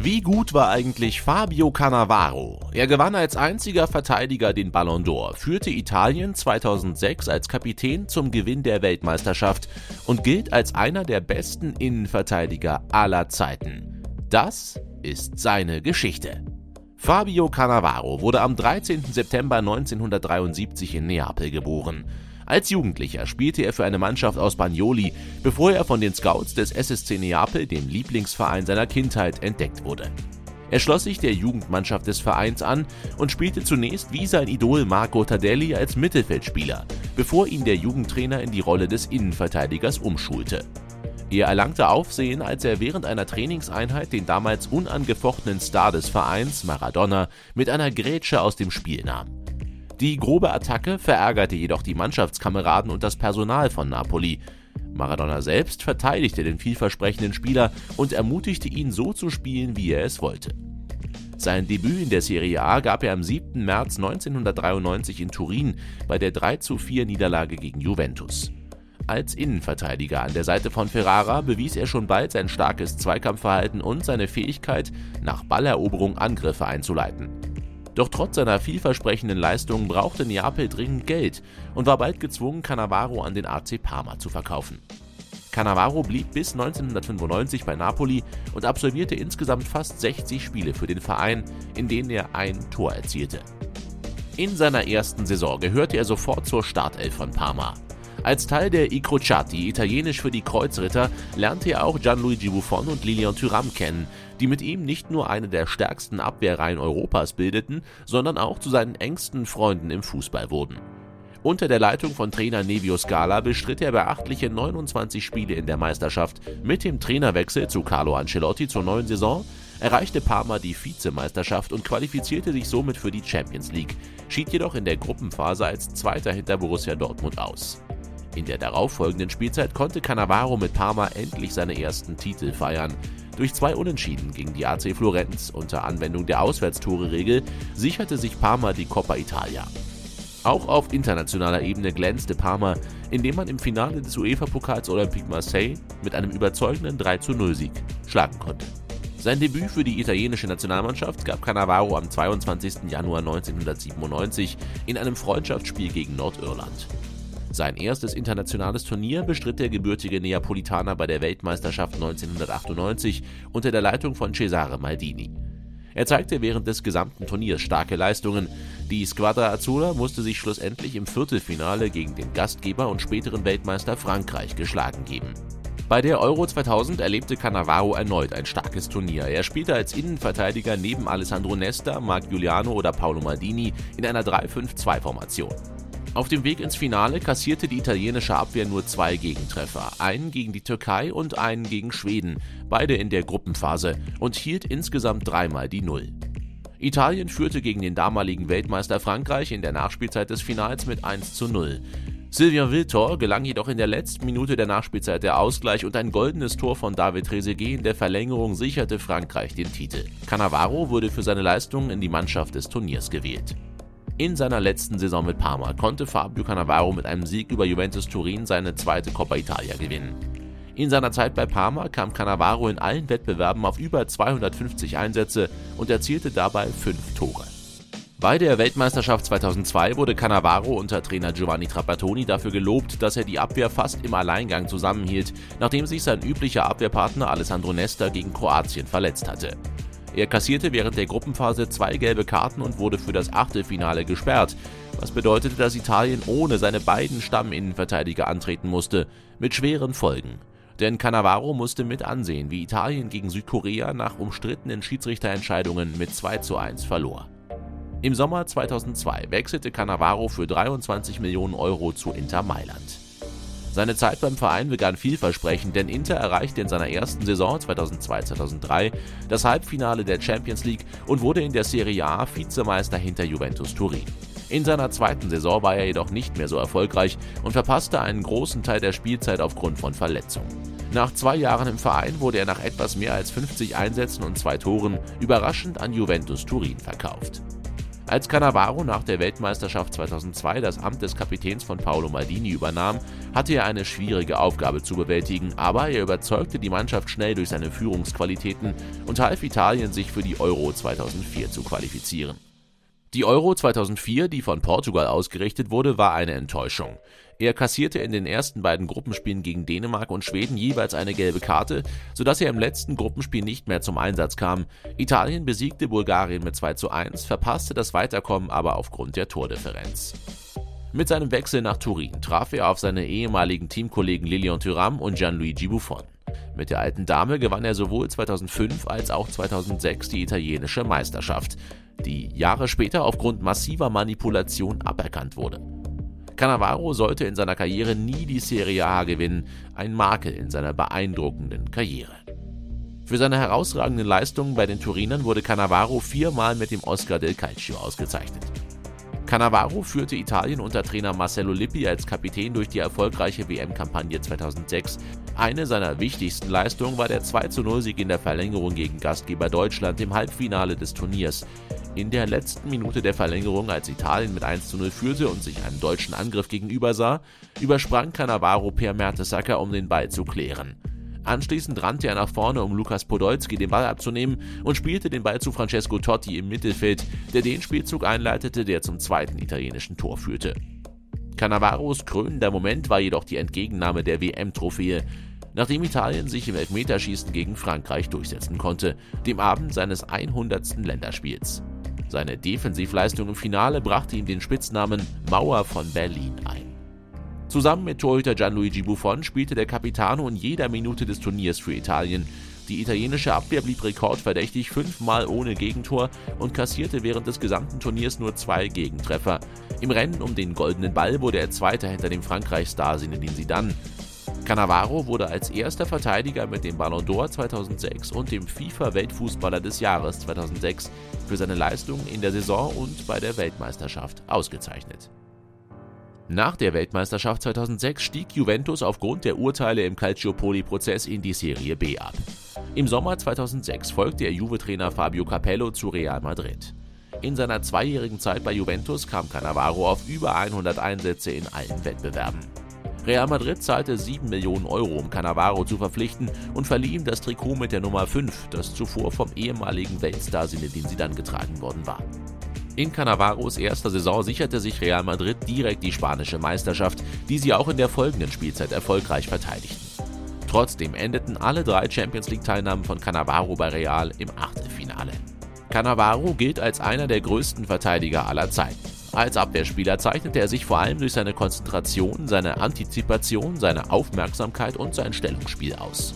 Wie gut war eigentlich Fabio Cannavaro? Er gewann als einziger Verteidiger den Ballon d'Or, führte Italien 2006 als Kapitän zum Gewinn der Weltmeisterschaft und gilt als einer der besten Innenverteidiger aller Zeiten. Das ist seine Geschichte. Fabio Cannavaro wurde am 13. September 1973 in Neapel geboren. Als Jugendlicher spielte er für eine Mannschaft aus Bagnoli, bevor er von den Scouts des SSC Neapel, dem Lieblingsverein seiner Kindheit, entdeckt wurde. Er schloss sich der Jugendmannschaft des Vereins an und spielte zunächst wie sein Idol Marco Tardelli als Mittelfeldspieler, bevor ihn der Jugendtrainer in die Rolle des Innenverteidigers umschulte. Er erlangte Aufsehen, als er während einer Trainingseinheit den damals unangefochtenen Star des Vereins, Maradona, mit einer Grätsche aus dem Spiel nahm. Die grobe Attacke verärgerte jedoch die Mannschaftskameraden und das Personal von Napoli. Maradona selbst verteidigte den vielversprechenden Spieler und ermutigte ihn so zu spielen, wie er es wollte. Sein Debüt in der Serie A gab er am 7. März 1993 in Turin bei der 3:4 Niederlage gegen Juventus. Als Innenverteidiger an der Seite von Ferrara bewies er schon bald sein starkes Zweikampfverhalten und seine Fähigkeit, nach Balleroberung Angriffe einzuleiten. Doch trotz seiner vielversprechenden Leistungen brauchte Neapel dringend Geld und war bald gezwungen, Cannavaro an den AC Parma zu verkaufen. Cannavaro blieb bis 1995 bei Napoli und absolvierte insgesamt fast 60 Spiele für den Verein, in denen er ein Tor erzielte. In seiner ersten Saison gehörte er sofort zur Startelf von Parma. Als Teil der I Crociati, italienisch für die Kreuzritter, lernte er auch Gianluigi Buffon und Lilian Thuram kennen, die mit ihm nicht nur eine der stärksten Abwehrreihen Europas bildeten, sondern auch zu seinen engsten Freunden im Fußball wurden. Unter der Leitung von Trainer Nevio Scala bestritt er beachtliche 29 Spiele in der Meisterschaft. Mit dem Trainerwechsel zu Carlo Ancelotti zur neuen Saison erreichte Parma die Vizemeisterschaft und qualifizierte sich somit für die Champions League, schied jedoch in der Gruppenphase als Zweiter hinter Borussia Dortmund aus. In der darauffolgenden Spielzeit konnte Cannavaro mit Parma endlich seine ersten Titel feiern. Durch zwei Unentschieden gegen die AC Florenz unter Anwendung der Auswärtstore-Regel sicherte sich Parma die Coppa Italia. Auch auf internationaler Ebene glänzte Parma, indem man im Finale des UEFA-Pokals Olympique Marseille mit einem überzeugenden 3:0-Sieg schlagen konnte. Sein Debüt für die italienische Nationalmannschaft gab Cannavaro am 22. Januar 1997 in einem Freundschaftsspiel gegen Nordirland. Sein erstes internationales Turnier bestritt der gebürtige Neapolitaner bei der Weltmeisterschaft 1998 unter der Leitung von Cesare Maldini. Er zeigte während des gesamten Turniers starke Leistungen. Die Squadra Azzurra musste sich schlussendlich im Viertelfinale gegen den Gastgeber und späteren Weltmeister Frankreich geschlagen geben. Bei der Euro 2000 erlebte Cannavaro erneut ein starkes Turnier. Er spielte als Innenverteidiger neben Alessandro Nesta, Marc Giuliano oder Paolo Maldini in einer 3-5-2-Formation. Auf dem Weg ins Finale kassierte die italienische Abwehr nur zwei Gegentreffer, einen gegen die Türkei und einen gegen Schweden, beide in der Gruppenphase, und hielt insgesamt dreimal die Null. Italien führte gegen den damaligen Weltmeister Frankreich in der Nachspielzeit des Finals mit 1 zu 0. Sylvain Wiltor gelang jedoch in der letzten Minute der Nachspielzeit der Ausgleich und ein goldenes Tor von David Trezeguet in der Verlängerung sicherte Frankreich den Titel. Cannavaro wurde für seine Leistungen in die Mannschaft des Turniers gewählt. In seiner letzten Saison mit Parma konnte Fabio Cannavaro mit einem Sieg über Juventus Turin seine zweite Coppa Italia gewinnen. In seiner Zeit bei Parma kam Cannavaro in allen Wettbewerben auf über 250 Einsätze und erzielte dabei fünf Tore. Bei der Weltmeisterschaft 2002 wurde Cannavaro unter Trainer Giovanni Trapattoni dafür gelobt, dass er die Abwehr fast im Alleingang zusammenhielt, nachdem sich sein üblicher Abwehrpartner Alessandro Nesta gegen Kroatien verletzt hatte. Er kassierte während der Gruppenphase zwei gelbe Karten und wurde für das Achtelfinale gesperrt, was bedeutete, dass Italien ohne seine beiden Stamminnenverteidiger antreten musste, mit schweren Folgen. Denn Cannavaro musste mit ansehen, wie Italien gegen Südkorea nach umstrittenen Schiedsrichterentscheidungen mit 2 zu 1 verlor. Im Sommer 2002 wechselte Cannavaro für 23 Millionen Euro zu Inter Mailand. Seine Zeit beim Verein begann vielversprechend, denn Inter erreichte in seiner ersten Saison 2002-2003 das Halbfinale der Champions League und wurde in der Serie A Vizemeister hinter Juventus Turin. In seiner zweiten Saison war er jedoch nicht mehr so erfolgreich und verpasste einen großen Teil der Spielzeit aufgrund von Verletzungen. Nach zwei Jahren im Verein wurde er nach etwas mehr als 50 Einsätzen und zwei Toren überraschend an Juventus Turin verkauft. Als Cannavaro nach der Weltmeisterschaft 2002 das Amt des Kapitäns von Paolo Maldini übernahm, hatte er eine schwierige Aufgabe zu bewältigen, aber er überzeugte die Mannschaft schnell durch seine Führungsqualitäten und half Italien, sich für die Euro 2004 zu qualifizieren. Die Euro 2004, die von Portugal ausgerichtet wurde, war eine Enttäuschung. Er kassierte in den ersten beiden Gruppenspielen gegen Dänemark und Schweden jeweils eine gelbe Karte, sodass er im letzten Gruppenspiel nicht mehr zum Einsatz kam. Italien besiegte Bulgarien mit 2 zu 1, verpasste das Weiterkommen aber aufgrund der Tordifferenz. Mit seinem Wechsel nach Turin traf er auf seine ehemaligen Teamkollegen Lilian Thuram und Gianluigi Buffon. Mit der alten Dame gewann er sowohl 2005 als auch 2006 die italienische Meisterschaft die Jahre später aufgrund massiver Manipulation aberkannt wurde. Cannavaro sollte in seiner Karriere nie die Serie A gewinnen, ein Makel in seiner beeindruckenden Karriere. Für seine herausragenden Leistungen bei den Turinern wurde Cannavaro viermal mit dem Oscar del Calcio ausgezeichnet. Cannavaro führte Italien unter Trainer Marcello Lippi als Kapitän durch die erfolgreiche WM-Kampagne 2006. Eine seiner wichtigsten Leistungen war der 2-0-Sieg in der Verlängerung gegen Gastgeber Deutschland im Halbfinale des Turniers. In der letzten Minute der Verlängerung, als Italien mit 1-0 führte und sich einem deutschen Angriff gegenübersah, übersprang Cannavaro Per Mertesacker, um den Ball zu klären. Anschließend rannte er nach vorne, um Lukas Podolski den Ball abzunehmen und spielte den Ball zu Francesco Totti im Mittelfeld, der den Spielzug einleitete, der zum zweiten italienischen Tor führte. Cannavaros krönender Moment war jedoch die Entgegennahme der WM-Trophäe, nachdem Italien sich im Elfmeterschießen gegen Frankreich durchsetzen konnte, dem Abend seines 100. Länderspiels. Seine Defensivleistung im Finale brachte ihm den Spitznamen Mauer von Berlin ein. Zusammen mit Torhüter Gianluigi Buffon spielte der Capitano in jeder Minute des Turniers für Italien. Die italienische Abwehr blieb rekordverdächtig fünfmal ohne Gegentor und kassierte während des gesamten Turniers nur zwei Gegentreffer. Im Rennen um den goldenen Ball wurde er Zweiter hinter dem Frankreich-Star Zinedine Zidane. Cannavaro wurde als erster Verteidiger mit dem Ballon d'Or 2006 und dem FIFA-Weltfußballer des Jahres 2006 für seine Leistungen in der Saison und bei der Weltmeisterschaft ausgezeichnet. Nach der Weltmeisterschaft 2006 stieg Juventus aufgrund der Urteile im Calciopoli-Prozess in die Serie B ab. Im Sommer 2006 folgte der Juve-Trainer Fabio Capello zu Real Madrid. In seiner zweijährigen Zeit bei Juventus kam Cannavaro auf über 100 Einsätze in allen Wettbewerben. Real Madrid zahlte 7 Millionen Euro, um Cannavaro zu verpflichten und verlieh ihm das Trikot mit der Nummer 5, das zuvor vom ehemaligen Weltstar Zinedine Zidane getragen worden war. In Cannavaros erster Saison sicherte sich Real Madrid direkt die spanische Meisterschaft, die sie auch in der folgenden Spielzeit erfolgreich verteidigten. Trotzdem endeten alle drei Champions League-Teilnahmen von Cannavaro bei Real im Achtelfinale. Cannavaro gilt als einer der größten Verteidiger aller Zeiten. Als Abwehrspieler zeichnete er sich vor allem durch seine Konzentration, seine Antizipation, seine Aufmerksamkeit und sein Stellungsspiel aus.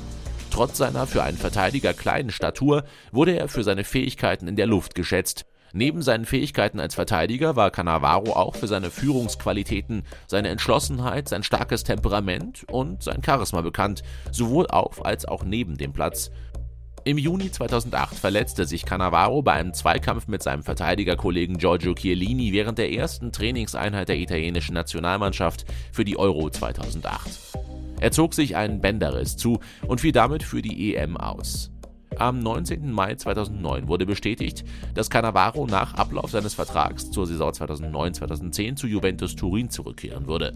Trotz seiner für einen Verteidiger kleinen Statur wurde er für seine Fähigkeiten in der Luft geschätzt Neben seinen Fähigkeiten als Verteidiger war Cannavaro auch für seine Führungsqualitäten, seine Entschlossenheit, sein starkes Temperament und sein Charisma bekannt, sowohl auf als auch neben dem Platz. Im Juni 2008 verletzte sich Cannavaro bei einem Zweikampf mit seinem Verteidigerkollegen Giorgio Chiellini während der ersten Trainingseinheit der italienischen Nationalmannschaft für die Euro 2008. Er zog sich einen Bänderriss zu und fiel damit für die EM aus. Am 19. Mai 2009 wurde bestätigt, dass Cannavaro nach Ablauf seines Vertrags zur Saison 2009-2010 zu Juventus Turin zurückkehren würde.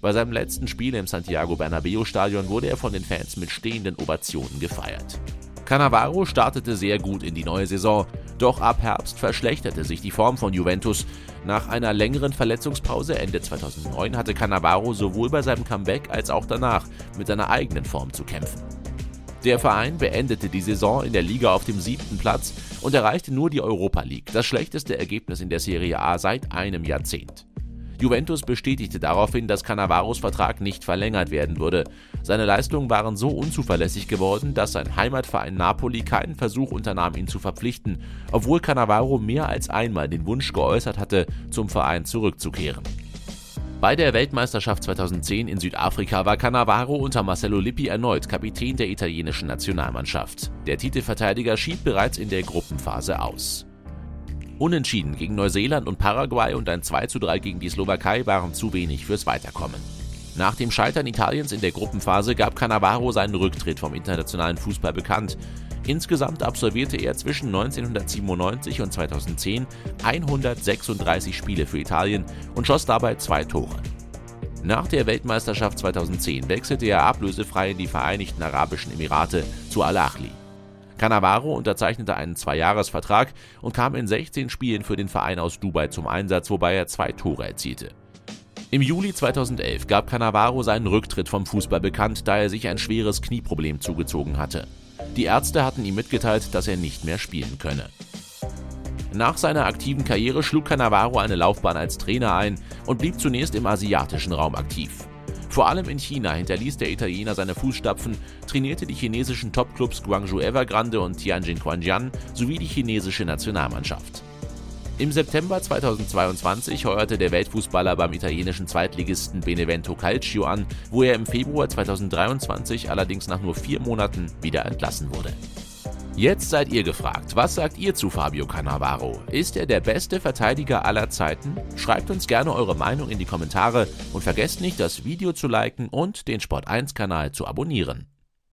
Bei seinem letzten Spiel im Santiago Bernabeo Stadion wurde er von den Fans mit stehenden Ovationen gefeiert. Cannavaro startete sehr gut in die neue Saison, doch ab Herbst verschlechterte sich die Form von Juventus. Nach einer längeren Verletzungspause Ende 2009 hatte Cannavaro sowohl bei seinem Comeback als auch danach mit seiner eigenen Form zu kämpfen. Der Verein beendete die Saison in der Liga auf dem siebten Platz und erreichte nur die Europa League, das schlechteste Ergebnis in der Serie A seit einem Jahrzehnt. Juventus bestätigte daraufhin, dass Cannavaros Vertrag nicht verlängert werden würde. Seine Leistungen waren so unzuverlässig geworden, dass sein Heimatverein Napoli keinen Versuch unternahm, ihn zu verpflichten, obwohl Cannavaro mehr als einmal den Wunsch geäußert hatte, zum Verein zurückzukehren. Bei der Weltmeisterschaft 2010 in Südafrika war Cannavaro unter Marcello Lippi erneut Kapitän der italienischen Nationalmannschaft. Der Titelverteidiger schied bereits in der Gruppenphase aus. Unentschieden gegen Neuseeland und Paraguay und ein 2:3 gegen die Slowakei waren zu wenig fürs Weiterkommen. Nach dem Scheitern Italiens in der Gruppenphase gab Cannavaro seinen Rücktritt vom internationalen Fußball bekannt. Insgesamt absolvierte er zwischen 1997 und 2010 136 Spiele für Italien und schoss dabei zwei Tore. Nach der Weltmeisterschaft 2010 wechselte er ablösefrei in die Vereinigten Arabischen Emirate zu Al-Ahli. Cannavaro unterzeichnete einen Zweijahresvertrag und kam in 16 Spielen für den Verein aus Dubai zum Einsatz, wobei er zwei Tore erzielte. Im Juli 2011 gab Cannavaro seinen Rücktritt vom Fußball bekannt, da er sich ein schweres Knieproblem zugezogen hatte. Die Ärzte hatten ihm mitgeteilt, dass er nicht mehr spielen könne. Nach seiner aktiven Karriere schlug Cannavaro eine Laufbahn als Trainer ein und blieb zunächst im asiatischen Raum aktiv. Vor allem in China hinterließ der Italiener seine Fußstapfen, trainierte die chinesischen Topclubs Guangzhou Evergrande und Tianjin Quanjian sowie die chinesische Nationalmannschaft. Im September 2022 heuerte der Weltfußballer beim italienischen Zweitligisten Benevento Calcio an, wo er im Februar 2023 allerdings nach nur vier Monaten wieder entlassen wurde. Jetzt seid ihr gefragt. Was sagt ihr zu Fabio Cannavaro? Ist er der beste Verteidiger aller Zeiten? Schreibt uns gerne eure Meinung in die Kommentare und vergesst nicht, das Video zu liken und den Sport1-Kanal zu abonnieren.